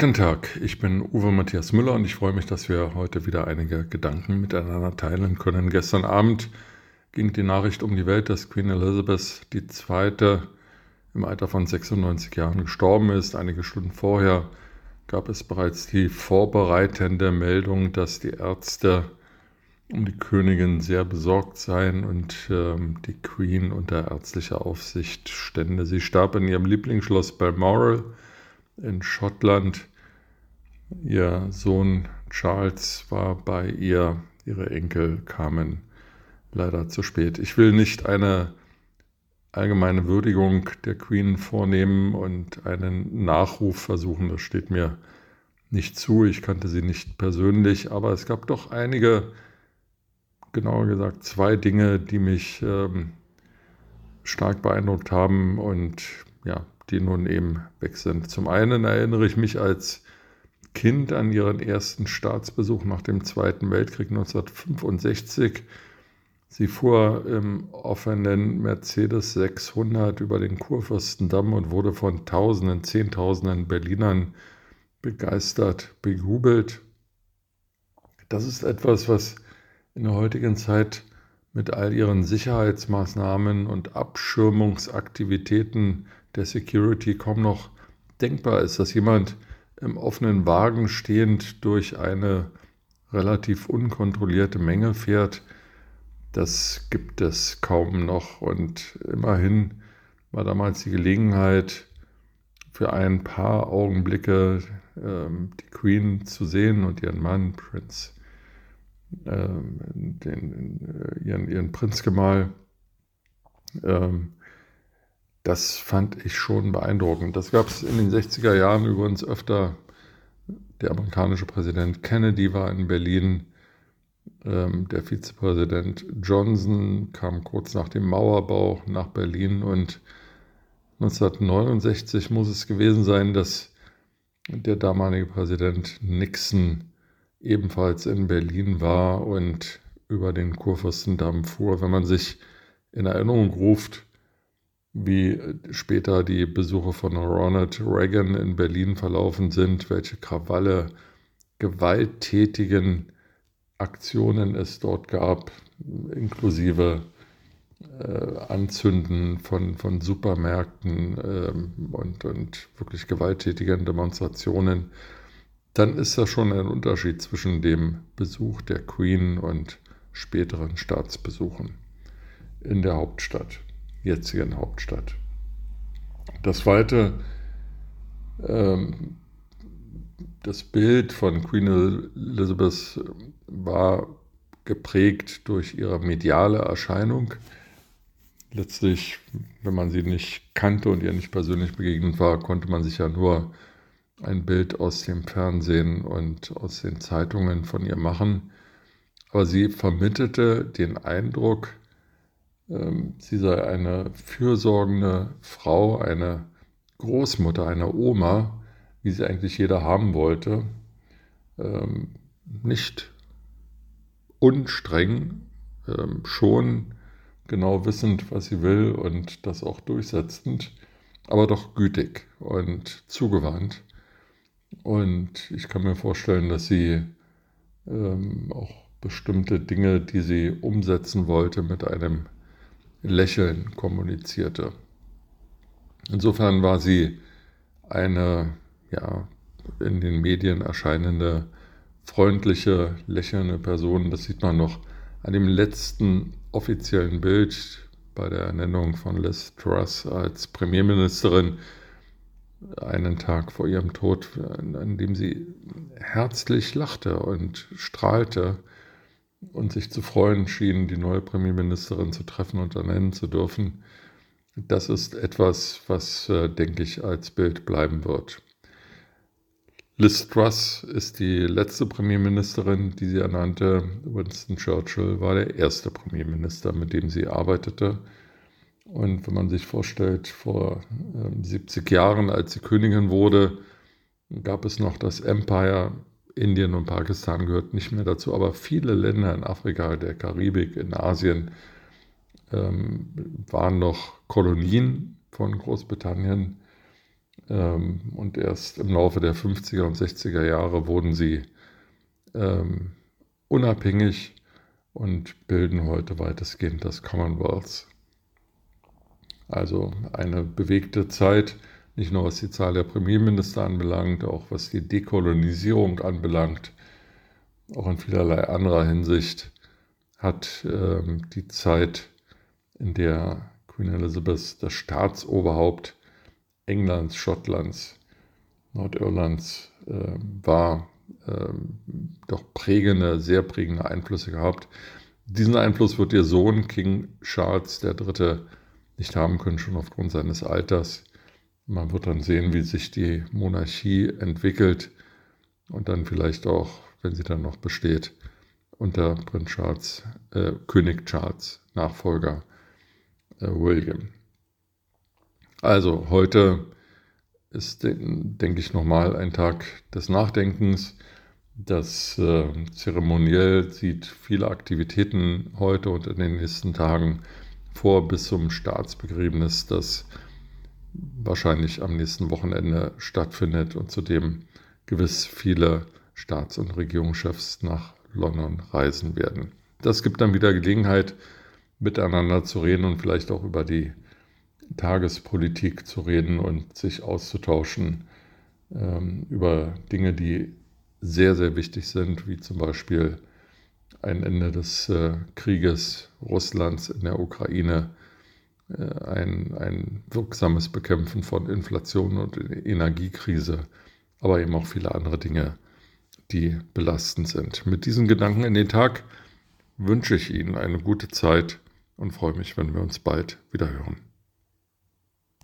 Guten Tag, ich bin Uwe Matthias Müller und ich freue mich, dass wir heute wieder einige Gedanken miteinander teilen können. Gestern Abend ging die Nachricht um die Welt, dass Queen Elizabeth II. im Alter von 96 Jahren gestorben ist. Einige Stunden vorher gab es bereits die vorbereitende Meldung, dass die Ärzte um die Königin sehr besorgt seien und ähm, die Queen unter ärztlicher Aufsicht stände. Sie starb in ihrem Lieblingsschloss Balmoral in Schottland. Ihr Sohn Charles war bei ihr, ihre Enkel kamen leider zu spät. Ich will nicht eine allgemeine Würdigung der Queen vornehmen und einen Nachruf versuchen, das steht mir nicht zu. Ich kannte sie nicht persönlich, aber es gab doch einige, genauer gesagt zwei Dinge, die mich ähm, stark beeindruckt haben und ja, die nun eben weg sind. Zum einen erinnere ich mich als Kind an ihren ersten Staatsbesuch nach dem Zweiten Weltkrieg 1965. Sie fuhr im offenen Mercedes 600 über den Kurfürstendamm und wurde von Tausenden, Zehntausenden Berlinern begeistert, bejubelt. Das ist etwas, was in der heutigen Zeit mit all ihren Sicherheitsmaßnahmen und Abschirmungsaktivitäten der Security kaum noch denkbar ist, dass jemand im offenen Wagen stehend durch eine relativ unkontrollierte Menge fährt. Das gibt es kaum noch und immerhin war damals die Gelegenheit für ein paar Augenblicke ähm, die Queen zu sehen und ihren Mann Prinz, ähm, den, äh, ihren, ihren Prinzgemahl. Ähm, das fand ich schon beeindruckend. Das gab es in den 60er Jahren übrigens öfter. Der amerikanische Präsident Kennedy war in Berlin. Ähm, der Vizepräsident Johnson kam kurz nach dem Mauerbau nach Berlin und 1969 muss es gewesen sein, dass der damalige Präsident Nixon ebenfalls in Berlin war und über den Kurfürstendamm fuhr. Wenn man sich in Erinnerung ruft, wie später die Besuche von Ronald Reagan in Berlin verlaufen sind, welche Krawalle, gewalttätigen Aktionen es dort gab, inklusive äh, Anzünden von, von Supermärkten ähm, und, und wirklich gewalttätigen Demonstrationen, dann ist das schon ein Unterschied zwischen dem Besuch der Queen und späteren Staatsbesuchen in der Hauptstadt jetzigen Hauptstadt. Das zweite, ähm, das Bild von Queen Elizabeth war geprägt durch ihre mediale Erscheinung. Letztlich, wenn man sie nicht kannte und ihr nicht persönlich begegnet war, konnte man sich ja nur ein Bild aus dem Fernsehen und aus den Zeitungen von ihr machen. Aber sie vermittelte den Eindruck, sie sei eine fürsorgende Frau, eine Großmutter, eine Oma, wie sie eigentlich jeder haben wollte. Ähm, nicht unstreng, ähm, schon genau wissend, was sie will und das auch durchsetzend, aber doch gütig und zugewandt. Und ich kann mir vorstellen, dass sie auch bestimmte Dinge, die sie umsetzen wollte, mit einem Lächeln kommunizierte. Insofern war sie eine ja, in den Medien erscheinende, freundliche, lächelnde Person. Das sieht man noch an dem letzten offiziellen Bild bei der Ernennung von Liz Truss als Premierministerin, einen Tag vor ihrem Tod, an dem sie herzlich lachte und strahlte und sich zu freuen schien, die neue Premierministerin zu treffen und ernennen zu dürfen. Das ist etwas, was, äh, denke ich, als Bild bleiben wird. Liz Truss ist die letzte Premierministerin, die sie ernannte. Winston Churchill war der erste Premierminister, mit dem sie arbeitete. Und wenn man sich vorstellt, vor äh, 70 Jahren, als sie Königin wurde, gab es noch das Empire Indien und Pakistan gehört nicht mehr dazu, aber viele Länder in Afrika, der Karibik, in Asien ähm, waren noch Kolonien von Großbritannien. Ähm, und erst im Laufe der 50er und 60er Jahre wurden sie ähm, unabhängig und bilden heute weitestgehend das Commonwealth. Also eine bewegte Zeit, nicht nur was die Zahl der Premierminister anbelangt, auch was die Dekolonisierung anbelangt, auch in vielerlei anderer Hinsicht hat ähm, die Zeit, in der Queen Elizabeth das Staatsoberhaupt Englands, Schottlands, Nordirlands äh, war, äh, doch prägende, sehr prägende Einflüsse gehabt. Diesen Einfluss wird ihr Sohn King Charles III. nicht haben können, schon aufgrund seines Alters. Man wird dann sehen, wie sich die Monarchie entwickelt und dann vielleicht auch, wenn sie dann noch besteht, unter Prinz Charles, äh, König Charles, Nachfolger äh, William. Also heute ist, denke ich, nochmal ein Tag des Nachdenkens. Das äh, Zeremoniell sieht viele Aktivitäten heute und in den nächsten Tagen vor bis zum Staatsbegräbnis, das wahrscheinlich am nächsten Wochenende stattfindet und zudem gewiss viele Staats- und Regierungschefs nach London reisen werden. Das gibt dann wieder Gelegenheit, miteinander zu reden und vielleicht auch über die Tagespolitik zu reden und sich auszutauschen ähm, über Dinge, die sehr, sehr wichtig sind, wie zum Beispiel ein Ende des äh, Krieges Russlands in der Ukraine, ein, ein wirksames Bekämpfen von Inflation und Energiekrise, aber eben auch viele andere Dinge, die belastend sind. Mit diesen Gedanken in den Tag wünsche ich Ihnen eine gute Zeit und freue mich, wenn wir uns bald wieder hören.